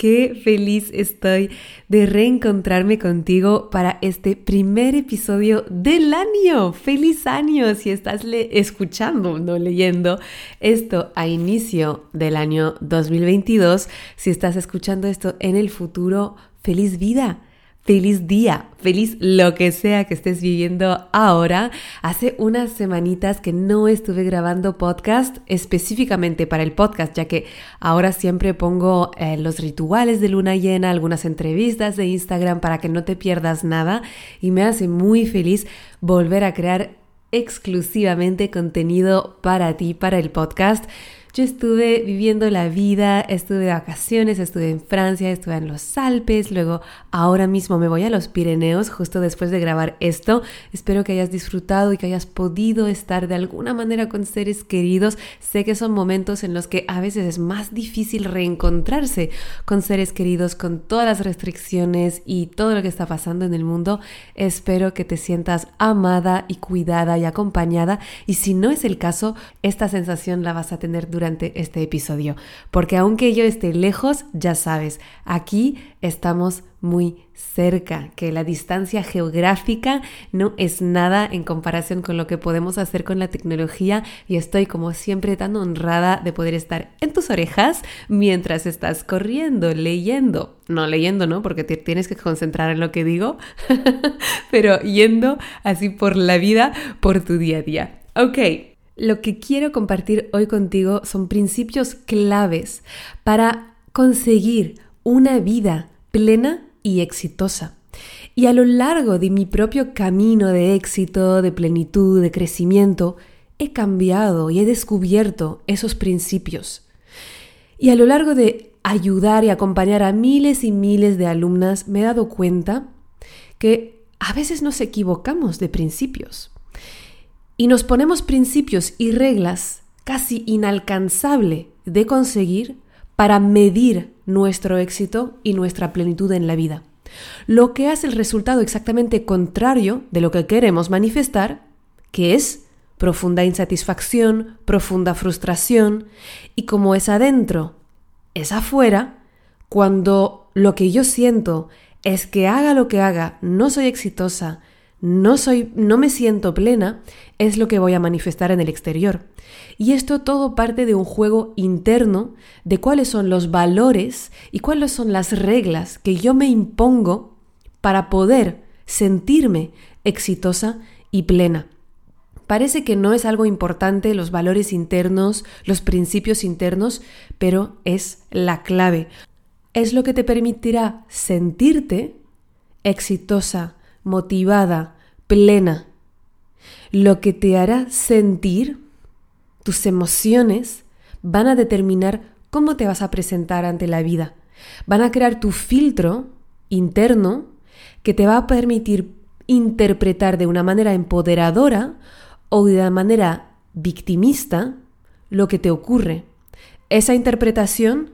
Qué feliz estoy de reencontrarme contigo para este primer episodio del año. ¡Feliz año! Si estás escuchando, no leyendo esto a inicio del año 2022, si estás escuchando esto en el futuro, feliz vida Feliz día, feliz lo que sea que estés viviendo ahora. Hace unas semanitas que no estuve grabando podcast específicamente para el podcast, ya que ahora siempre pongo eh, los rituales de luna llena, algunas entrevistas de Instagram para que no te pierdas nada y me hace muy feliz volver a crear exclusivamente contenido para ti, para el podcast. Yo estuve viviendo la vida, estuve de vacaciones, estuve en Francia, estuve en los Alpes, luego ahora mismo me voy a los Pirineos justo después de grabar esto. Espero que hayas disfrutado y que hayas podido estar de alguna manera con seres queridos. Sé que son momentos en los que a veces es más difícil reencontrarse con seres queridos, con todas las restricciones y todo lo que está pasando en el mundo. Espero que te sientas amada y cuidada y acompañada y si no es el caso, esta sensación la vas a tener durante durante este episodio, porque aunque yo esté lejos, ya sabes, aquí estamos muy cerca, que la distancia geográfica no es nada en comparación con lo que podemos hacer con la tecnología y estoy como siempre tan honrada de poder estar en tus orejas mientras estás corriendo, leyendo, no leyendo, ¿no? Porque tienes que concentrar en lo que digo, pero yendo así por la vida, por tu día a día. Ok, lo que quiero compartir hoy contigo son principios claves para conseguir una vida plena y exitosa. Y a lo largo de mi propio camino de éxito, de plenitud, de crecimiento, he cambiado y he descubierto esos principios. Y a lo largo de ayudar y acompañar a miles y miles de alumnas, me he dado cuenta que a veces nos equivocamos de principios y nos ponemos principios y reglas casi inalcanzable de conseguir para medir nuestro éxito y nuestra plenitud en la vida. Lo que hace el resultado exactamente contrario de lo que queremos manifestar, que es profunda insatisfacción, profunda frustración, y como es adentro, es afuera, cuando lo que yo siento es que haga lo que haga, no soy exitosa, no soy, no me siento plena, es lo que voy a manifestar en el exterior. Y esto todo parte de un juego interno de cuáles son los valores y cuáles son las reglas que yo me impongo para poder sentirme exitosa y plena. Parece que no es algo importante los valores internos, los principios internos, pero es la clave. Es lo que te permitirá sentirte exitosa, motivada, plena. Lo que te hará sentir, tus emociones, van a determinar cómo te vas a presentar ante la vida. Van a crear tu filtro interno que te va a permitir interpretar de una manera empoderadora o de una manera victimista lo que te ocurre. Esa interpretación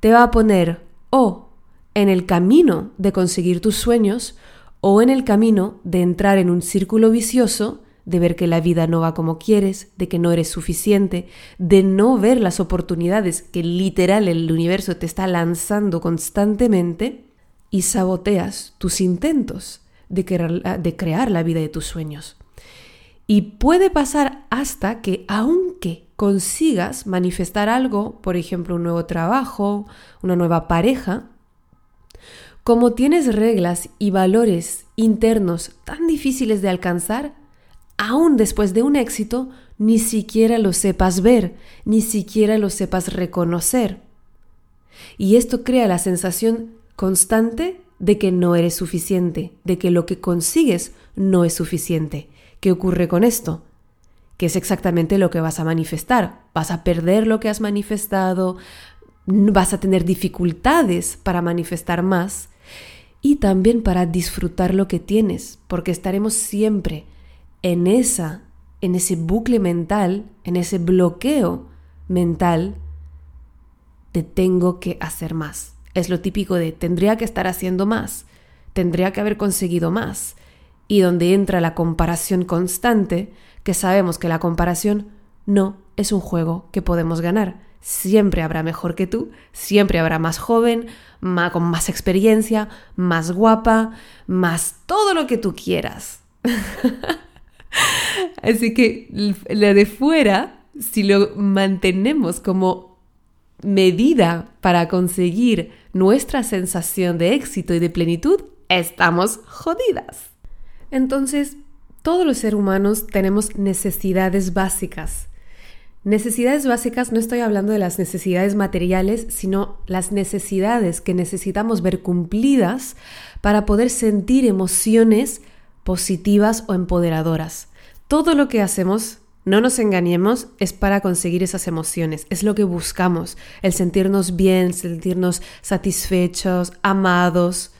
te va a poner o en el camino de conseguir tus sueños o en el camino de entrar en un círculo vicioso de ver que la vida no va como quieres, de que no eres suficiente, de no ver las oportunidades que literal el universo te está lanzando constantemente y saboteas tus intentos de crear, de crear la vida de tus sueños. Y puede pasar hasta que aunque consigas manifestar algo, por ejemplo un nuevo trabajo, una nueva pareja, como tienes reglas y valores internos tan difíciles de alcanzar, aún después de un éxito, ni siquiera lo sepas ver, ni siquiera lo sepas reconocer. Y esto crea la sensación constante de que no eres suficiente, de que lo que consigues no es suficiente. ¿Qué ocurre con esto? Que es exactamente lo que vas a manifestar. Vas a perder lo que has manifestado, vas a tener dificultades para manifestar más y también para disfrutar lo que tienes, porque estaremos siempre en esa en ese bucle mental, en ese bloqueo mental de tengo que hacer más. Es lo típico de tendría que estar haciendo más, tendría que haber conseguido más. Y donde entra la comparación constante, que sabemos que la comparación no es un juego que podemos ganar. Siempre habrá mejor que tú, siempre habrá más joven, más, con más experiencia, más guapa, más todo lo que tú quieras. Así que la de fuera, si lo mantenemos como medida para conseguir nuestra sensación de éxito y de plenitud, estamos jodidas. Entonces, todos los seres humanos tenemos necesidades básicas. Necesidades básicas no estoy hablando de las necesidades materiales, sino las necesidades que necesitamos ver cumplidas para poder sentir emociones positivas o empoderadoras. Todo lo que hacemos, no nos engañemos, es para conseguir esas emociones, es lo que buscamos, el sentirnos bien, sentirnos satisfechos, amados.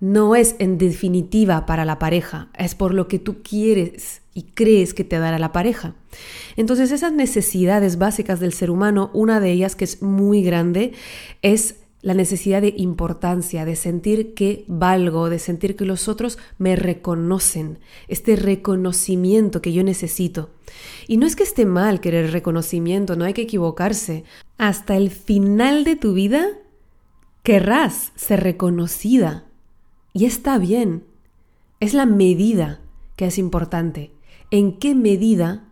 No es en definitiva para la pareja, es por lo que tú quieres y crees que te dará la pareja. Entonces esas necesidades básicas del ser humano, una de ellas que es muy grande, es la necesidad de importancia, de sentir que valgo, de sentir que los otros me reconocen, este reconocimiento que yo necesito. Y no es que esté mal querer reconocimiento, no hay que equivocarse. Hasta el final de tu vida querrás ser reconocida. Y está bien. Es la medida que es importante. ¿En qué medida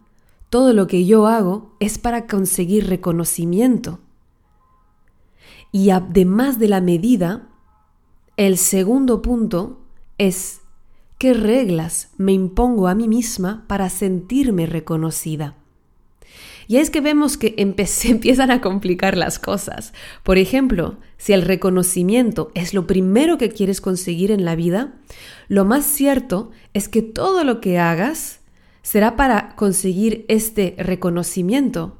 todo lo que yo hago es para conseguir reconocimiento? Y además de la medida, el segundo punto es qué reglas me impongo a mí misma para sentirme reconocida. Y es que vemos que se empiezan a complicar las cosas. Por ejemplo, si el reconocimiento es lo primero que quieres conseguir en la vida, lo más cierto es que todo lo que hagas será para conseguir este reconocimiento.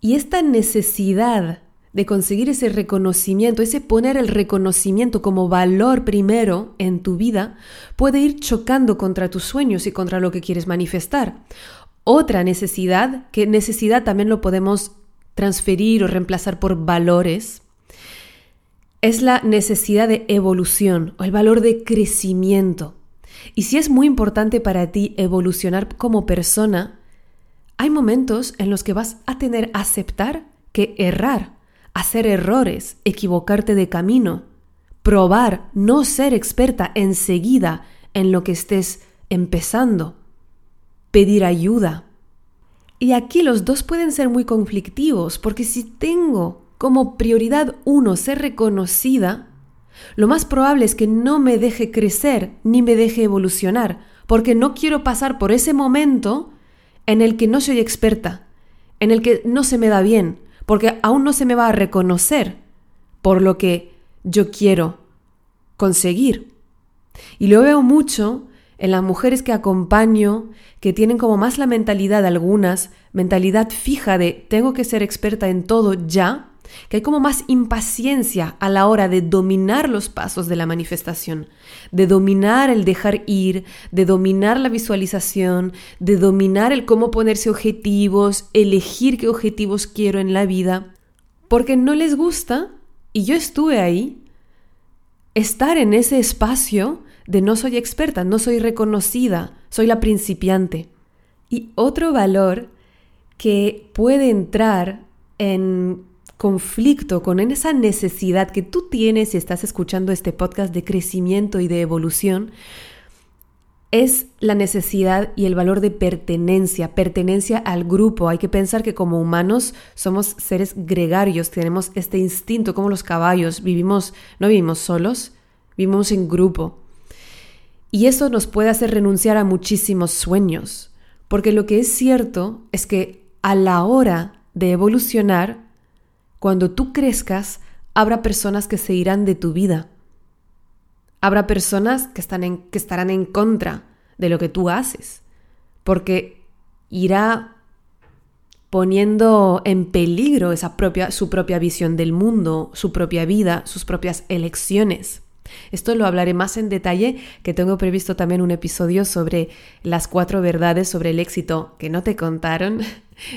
Y esta necesidad de conseguir ese reconocimiento, ese poner el reconocimiento como valor primero en tu vida, puede ir chocando contra tus sueños y contra lo que quieres manifestar. Otra necesidad, que necesidad también lo podemos transferir o reemplazar por valores, es la necesidad de evolución o el valor de crecimiento. Y si es muy importante para ti evolucionar como persona, hay momentos en los que vas a tener que aceptar que errar hacer errores, equivocarte de camino, probar, no ser experta enseguida en lo que estés empezando, pedir ayuda. Y aquí los dos pueden ser muy conflictivos, porque si tengo como prioridad uno ser reconocida, lo más probable es que no me deje crecer ni me deje evolucionar, porque no quiero pasar por ese momento en el que no soy experta, en el que no se me da bien, porque aún no se me va a reconocer por lo que yo quiero conseguir. Y lo veo mucho en las mujeres que acompaño, que tienen como más la mentalidad algunas, mentalidad fija de tengo que ser experta en todo ya, que hay como más impaciencia a la hora de dominar los pasos de la manifestación, de dominar el dejar ir, de dominar la visualización, de dominar el cómo ponerse objetivos, elegir qué objetivos quiero en la vida, porque no les gusta, y yo estuve ahí, estar en ese espacio de no soy experta, no soy reconocida, soy la principiante. Y otro valor que puede entrar en conflicto, con esa necesidad que tú tienes si estás escuchando este podcast de crecimiento y de evolución, es la necesidad y el valor de pertenencia, pertenencia al grupo. Hay que pensar que como humanos somos seres gregarios, tenemos este instinto como los caballos, vivimos, no vivimos solos, vivimos en grupo. Y eso nos puede hacer renunciar a muchísimos sueños, Porque lo que es cierto es que a la hora de evolucionar, cuando tú crezcas, habrá personas que se irán de tu vida. Habrá personas que, están que estarán en contra de lo que tú haces, porque irá poniendo en peligro esa propia, su propia visión del mundo, su propia vida, sus propias elecciones. Esto lo hablaré más en detalle, que tengo previsto también un episodio sobre las cuatro verdades sobre el éxito que no te contaron.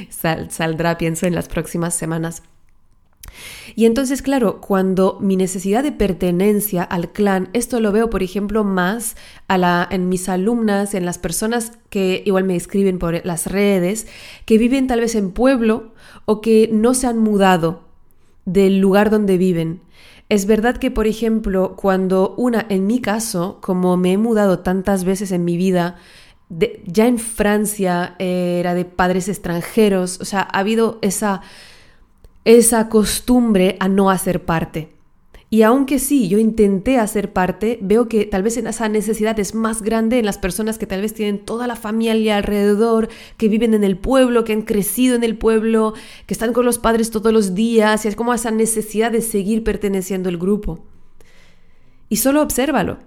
saldrá, pienso, en las próximas semanas. Y entonces, claro, cuando mi necesidad de pertenencia al clan, esto lo veo, por ejemplo, más a la, en mis alumnas, en las personas que igual me escriben por las redes, que viven tal vez en pueblo o que no se han mudado del lugar donde viven. Es verdad que, por ejemplo, cuando una, en mi caso, como me he mudado tantas veces en mi vida, ya en Francia era de padres extranjeros, o sea, ha habido esa, esa costumbre a no hacer parte. Y aunque sí, yo intenté hacer parte, veo que tal vez esa necesidad es más grande en las personas que tal vez tienen toda la familia alrededor, que viven en el pueblo, que han crecido en el pueblo, que están con los padres todos los días, y es como esa necesidad de seguir perteneciendo al grupo. Y solo obsérvalo.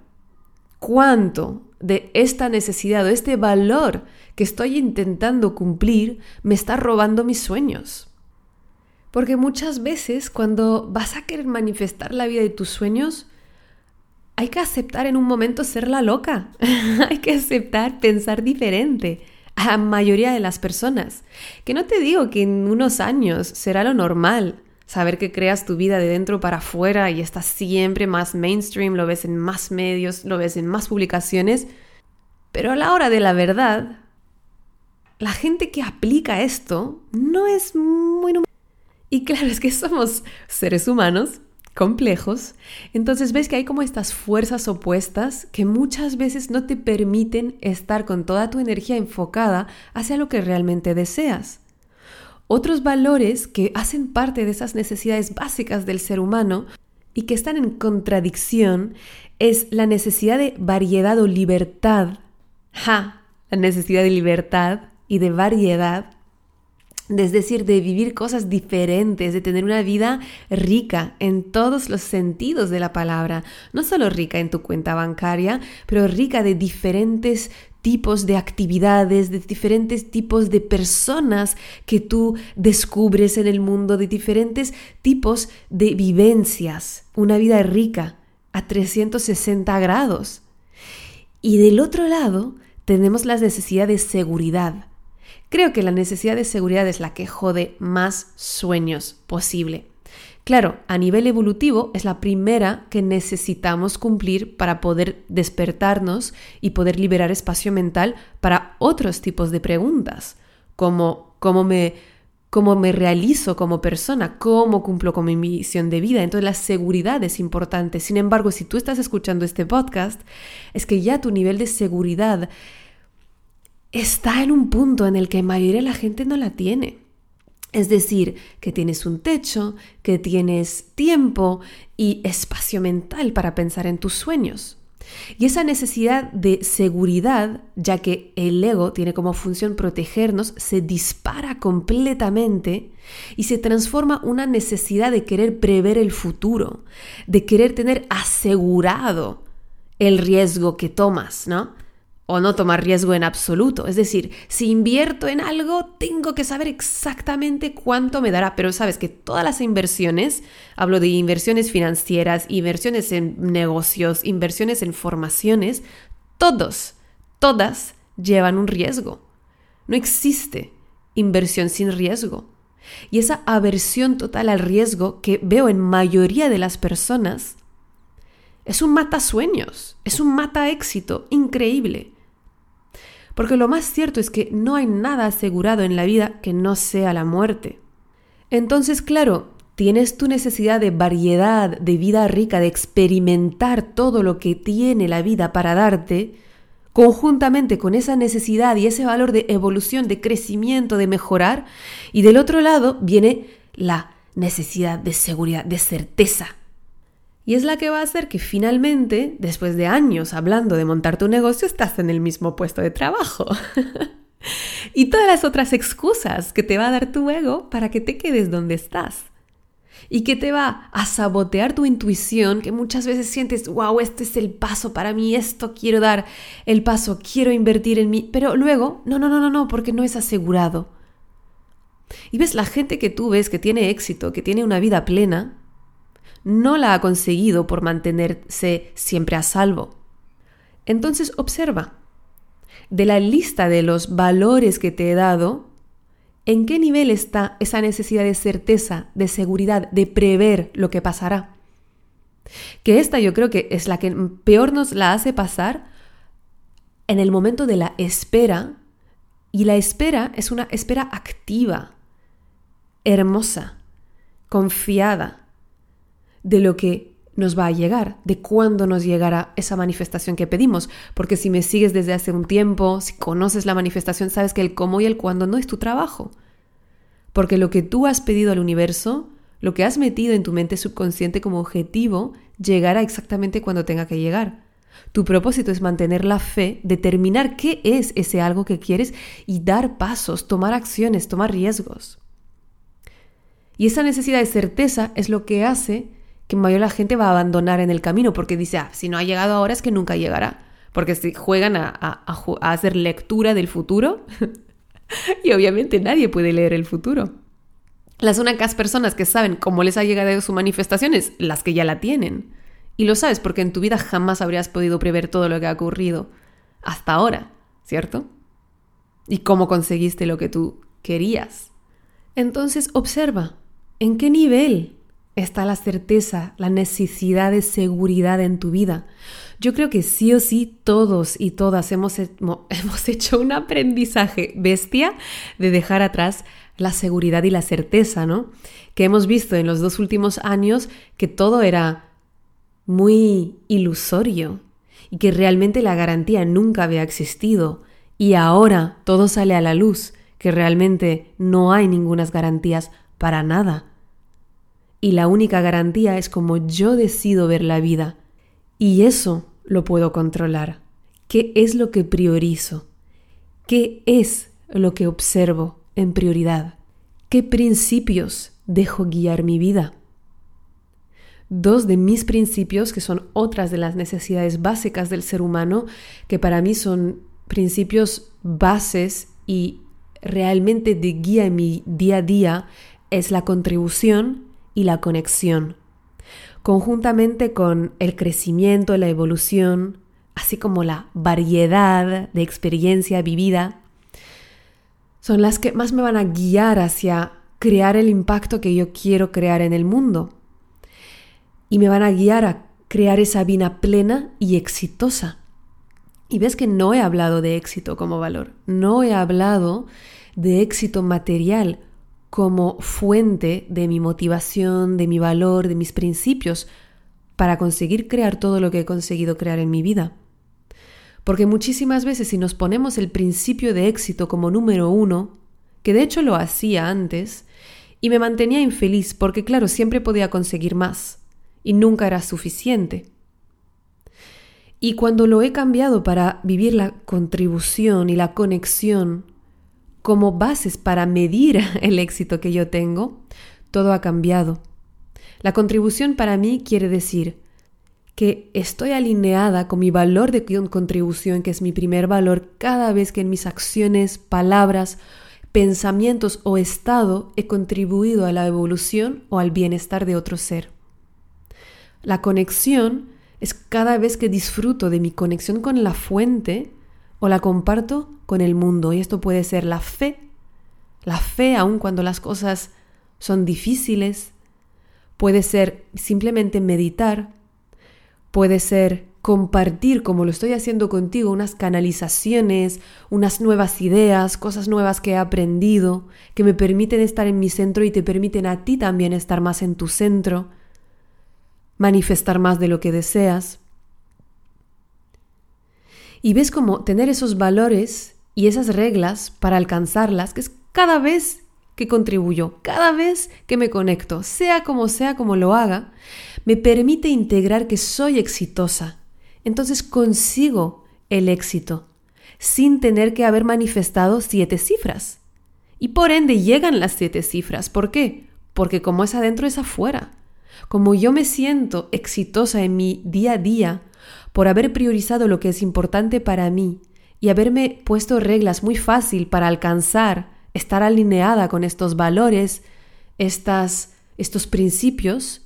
¿Cuánto de esta necesidad o este valor que estoy intentando cumplir me está robando mis sueños? Porque muchas veces cuando vas a querer manifestar la vida de tus sueños, hay que aceptar en un momento ser la loca. hay que aceptar pensar diferente a la mayoría de las personas. Que no te digo que en unos años será lo normal. Saber que creas tu vida de dentro para afuera y estás siempre más mainstream, lo ves en más medios, lo ves en más publicaciones. Pero a la hora de la verdad, la gente que aplica esto no es muy y claro, es que somos seres humanos complejos, entonces ves que hay como estas fuerzas opuestas que muchas veces no te permiten estar con toda tu energía enfocada hacia lo que realmente deseas. Otros valores que hacen parte de esas necesidades básicas del ser humano y que están en contradicción es la necesidad de variedad o libertad. Ja, la necesidad de libertad y de variedad es decir, de vivir cosas diferentes, de tener una vida rica en todos los sentidos de la palabra, no solo rica en tu cuenta bancaria, pero rica de diferentes tipos de actividades, de diferentes tipos de personas que tú descubres en el mundo, de diferentes tipos de vivencias, una vida rica a 360 grados. Y del otro lado tenemos la necesidad de seguridad Creo que la necesidad de seguridad es la que jode más sueños posible. Claro, a nivel evolutivo es la primera que necesitamos cumplir para poder despertarnos y poder liberar espacio mental para otros tipos de preguntas, como cómo me, cómo me realizo como persona, cómo cumplo con mi misión de vida. Entonces la seguridad es importante. Sin embargo, si tú estás escuchando este podcast, es que ya tu nivel de seguridad está en un punto en el que la mayoría de la gente no la tiene. Es decir, que tienes un techo, que tienes tiempo y espacio mental para pensar en tus sueños. Y esa necesidad de seguridad, ya que el ego tiene como función protegernos, se dispara completamente y se transforma una necesidad de querer prever el futuro, de querer tener asegurado el riesgo que tomas, ¿no? O no tomar riesgo en absoluto. Es decir, si invierto en algo, tengo que saber exactamente cuánto me dará. Pero sabes que todas las inversiones, hablo de inversiones financieras, inversiones en negocios, inversiones en formaciones, todos, todas llevan un riesgo. No existe inversión sin riesgo. Y esa aversión total al riesgo que veo en mayoría de las personas es un mata sueños, es un mata éxito increíble. Porque lo más cierto es que no hay nada asegurado en la vida que no sea la muerte. Entonces, claro, tienes tu necesidad de variedad, de vida rica, de experimentar todo lo que tiene la vida para darte, conjuntamente con esa necesidad y ese valor de evolución, de crecimiento, de mejorar, y del otro lado viene la necesidad de seguridad, de certeza, y es la que va a hacer que finalmente, después de años hablando de montar tu negocio, estás en el mismo puesto de trabajo. y todas las otras excusas que te va a dar tu ego para que te quedes donde estás. Y que te va a sabotear tu intuición, que muchas veces sientes, wow, este es el paso para mí, esto quiero dar el paso, quiero invertir en mí, pero luego, no, no, no, no, no, porque no es asegurado. Y ves, la gente que tú ves que tiene éxito, que tiene una vida plena, no la ha conseguido por mantenerse siempre a salvo. Entonces observa, de la lista de los valores que te he dado, ¿en qué nivel está esa necesidad de certeza, de seguridad, de prever lo que pasará? Que esta yo creo que es la que peor nos la hace pasar en el momento de la espera, y la espera es una espera activa, hermosa, confiada de lo que nos va a llegar, de cuándo nos llegará esa manifestación que pedimos. Porque si me sigues desde hace un tiempo, si conoces la manifestación, sabes que el cómo y el cuándo no es tu trabajo. Porque lo que tú has pedido al universo, lo que has metido en tu mente subconsciente como objetivo, llegará exactamente cuando tenga que llegar. Tu propósito es mantener la fe, determinar qué es ese algo que quieres y dar pasos, tomar acciones, tomar riesgos. Y esa necesidad de certeza es lo que hace que mayor la gente va a abandonar en el camino porque dice, ah, si no ha llegado ahora es que nunca llegará. Porque si juegan a, a hacer lectura del futuro y obviamente nadie puede leer el futuro. Las únicas personas que saben cómo les ha llegado su manifestación es las que ya la tienen. Y lo sabes porque en tu vida jamás habrías podido prever todo lo que ha ocurrido hasta ahora, ¿cierto? Y cómo conseguiste lo que tú querías. Entonces observa, ¿en qué nivel está la certeza, la necesidad de seguridad en tu vida. Yo creo que sí o sí todos y todas hemos, hemos hecho un aprendizaje bestia de dejar atrás la seguridad y la certeza, ¿no? Que hemos visto en los dos últimos años que todo era muy ilusorio y que realmente la garantía nunca había existido y ahora todo sale a la luz, que realmente no hay ninguna garantías para nada y la única garantía es como yo decido ver la vida. Y eso lo puedo controlar. ¿Qué es lo que priorizo? ¿Qué es lo que observo en prioridad? ¿Qué principios dejo guiar mi vida? Dos de mis principios, que son otras de las necesidades básicas del ser humano, que para mí son principios bases y realmente de guía en mi día a día, es la contribución y la conexión, conjuntamente con el crecimiento, la evolución, así como la variedad de experiencia vivida, son las que más me van a guiar hacia crear el impacto que yo quiero crear en el mundo. Y me van a guiar a crear esa vida plena y exitosa. Y ves que no he hablado de éxito como valor, no he hablado de éxito material como fuente de mi motivación, de mi valor, de mis principios, para conseguir crear todo lo que he conseguido crear en mi vida. Porque muchísimas veces si nos ponemos el principio de éxito como número uno, que de hecho lo hacía antes, y me mantenía infeliz porque claro, siempre podía conseguir más, y nunca era suficiente. Y cuando lo he cambiado para vivir la contribución y la conexión como bases para medir el éxito que yo tengo, todo ha cambiado. La contribución para mí quiere decir que estoy alineada con mi valor de contribución, que es mi primer valor, cada vez que en mis acciones, palabras, pensamientos o estado he contribuido a la evolución o al bienestar de otro ser. La conexión es cada vez que disfruto de mi conexión con la fuente o la comparto con el mundo. Y esto puede ser la fe, la fe aun cuando las cosas son difíciles, puede ser simplemente meditar, puede ser compartir, como lo estoy haciendo contigo, unas canalizaciones, unas nuevas ideas, cosas nuevas que he aprendido, que me permiten estar en mi centro y te permiten a ti también estar más en tu centro, manifestar más de lo que deseas. Y ves cómo tener esos valores y esas reglas para alcanzarlas, que es cada vez que contribuyo, cada vez que me conecto, sea como sea como lo haga, me permite integrar que soy exitosa. Entonces consigo el éxito. sin tener que haber manifestado siete cifras. Y por ende llegan las siete cifras. ¿Por qué? Porque como es adentro es afuera. Como yo me siento exitosa en mi día a día por haber priorizado lo que es importante para mí y haberme puesto reglas muy fácil para alcanzar, estar alineada con estos valores, estas, estos principios,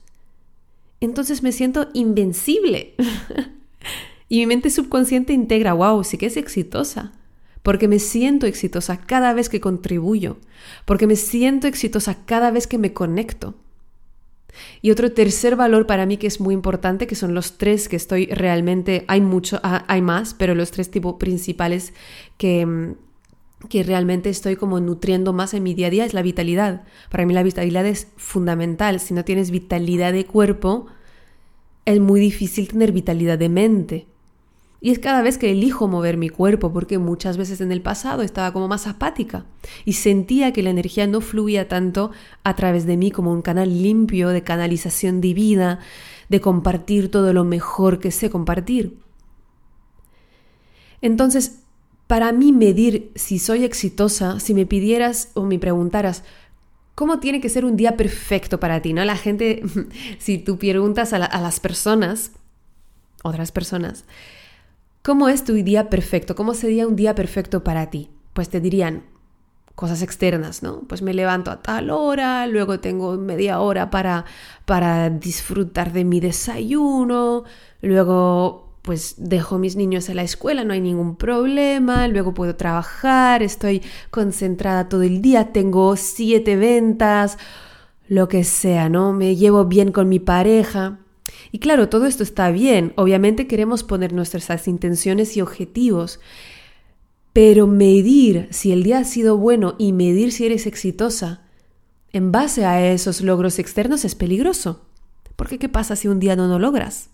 entonces me siento invencible. y mi mente subconsciente integra, wow, sí que es exitosa. Porque me siento exitosa cada vez que contribuyo. Porque me siento exitosa cada vez que me conecto. Y otro tercer valor para mí que es muy importante, que son los tres que estoy realmente, hay mucho, ah, hay más, pero los tres tipos principales que, mm, que realmente estoy como nutriendo más en mi día a día es la vitalidad. Para mí la vitalidad es fundamental. Si no tienes vitalidad de cuerpo, es muy difícil tener vitalidad de mente. Y es cada vez que elijo mover mi cuerpo, porque muchas veces en el pasado estaba como más apática y sentía que la energía no fluía tanto a través de mí como un canal limpio de canalización divina, de compartir todo lo mejor que sé compartir. Entonces, para mí medir si soy exitosa, si me pidieras o me preguntaras, ¿cómo tiene que ser un día perfecto para ti? ¿No? La gente, si tú preguntas a, a las personas, otras personas, ¿cómo es tu día perfecto? ¿Cómo sería un día perfecto para ti? Pues te dirían cosas externas, ¿no? Pues me levanto a tal hora, luego tengo media hora para, para disfrutar de mi desayuno, luego pues dejo mis niños en la escuela, no hay ningún problema, luego puedo trabajar, estoy concentrada todo el día, tengo siete ventas, lo que sea, ¿no? Me llevo bien con mi pareja. Y claro, todo esto está bien, obviamente queremos poner nuestras intenciones y objetivos, pero medir si el día ha sido bueno y medir si eres exitosa en base a esos logros externos es peligroso. Porque ¿qué pasa si un día no lo logras?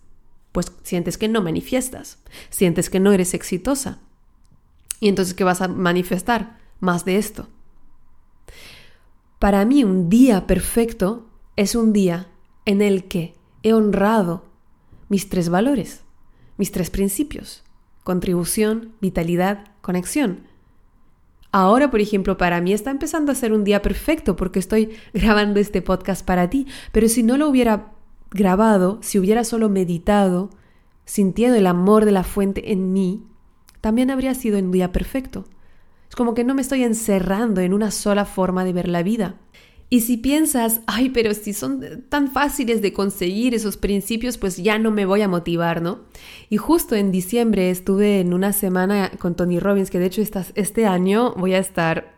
pues sientes que no manifiestas, sientes que no eres exitosa. Y entonces, ¿qué vas a manifestar? Más de esto. Para mí un día perfecto es un día en el que he honrado mis tres valores, mis tres principios, contribución, vitalidad, conexión. Ahora, por ejemplo, para mí está empezando a ser un día perfecto porque estoy grabando este podcast para ti, pero si no lo hubiera grabado, si hubiera solo meditado, sintiendo el amor de la fuente en mí, también habría sido un día perfecto. Es como que no me estoy encerrando en una sola forma de ver la vida. Y si piensas, ay, pero si son tan fáciles de conseguir esos principios, pues ya no me voy a motivar, ¿no? Y justo en diciembre estuve en una semana con Tony Robbins, que de hecho este año voy a estar,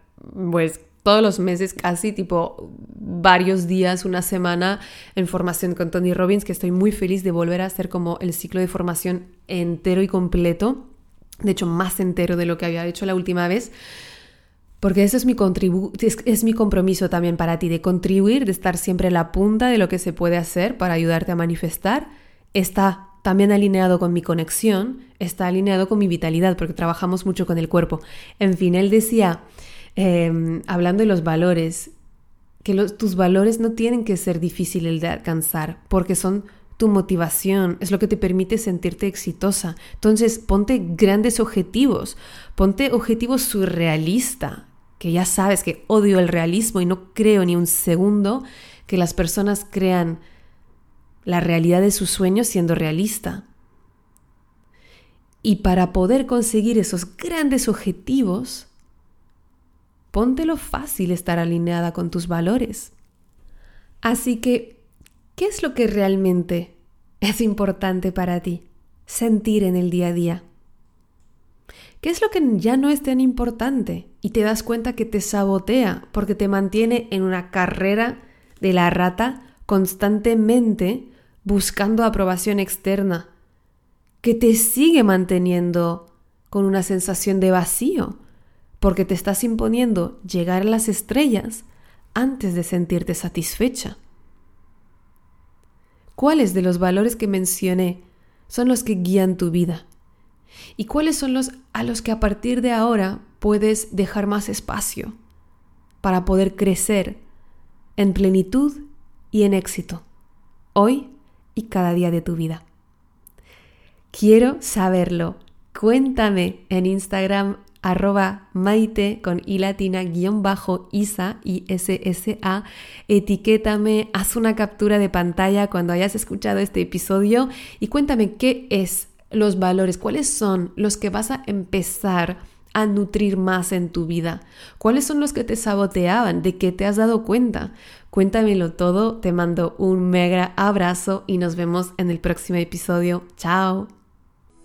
pues, todos los meses casi, tipo varios días, una semana en formación con Tony Robbins, que estoy muy feliz de volver a hacer como el ciclo de formación entero y completo, de hecho más entero de lo que había hecho la última vez. Porque eso es mi, es, es mi compromiso también para ti, de contribuir, de estar siempre en la punta de lo que se puede hacer para ayudarte a manifestar. Está también alineado con mi conexión, está alineado con mi vitalidad, porque trabajamos mucho con el cuerpo. En fin, él decía, Em, hablando de los valores, que tus valores no tienen que ser difíciles de alcanzar, porque son tu motivación, es lo que te permite sentirte exitosa. Entonces, ponte grandes objetivos, ponte objetivos surrealistas, que ya sabes que odio el realismo y no creo ni un segundo que las personas crean la realidad de sus sueños siendo realista. Y para poder conseguir esos grandes objetivos, póntelo fácil estar alineada con tus valores. Así que, ¿qué es lo que realmente es importante para ti sentir en el día a día? ¿Qué es lo que ya no es tan importante y te das cuenta que te sabotea porque te mantiene en una carrera de la rata constantemente buscando aprobación externa, que te sigue manteniendo con una sensación de vacío, porque te estás imponiendo llegar a las estrellas antes de sentirte satisfecha. ¿Cuáles de los valores que mencioné son los que guían tu vida? ¿Y cuáles son los a los que a partir de ahora puedes dejar más espacio para poder crecer en plenitud y en éxito, hoy y cada día de tu vida? Quiero saberlo Cuéntame en Instagram arroba maite con i latina guion bajo isa y ssa, etiquétame, haz una captura de pantalla cuando hayas escuchado este episodio y cuéntame qué es los valores, cuáles son los que vas a empezar a nutrir más en tu vida? ¿Cuáles son los que te saboteaban? ¿De qué te has dado cuenta? Cuéntamelo todo, te mando un mega abrazo y nos vemos en el próximo episodio. Chao.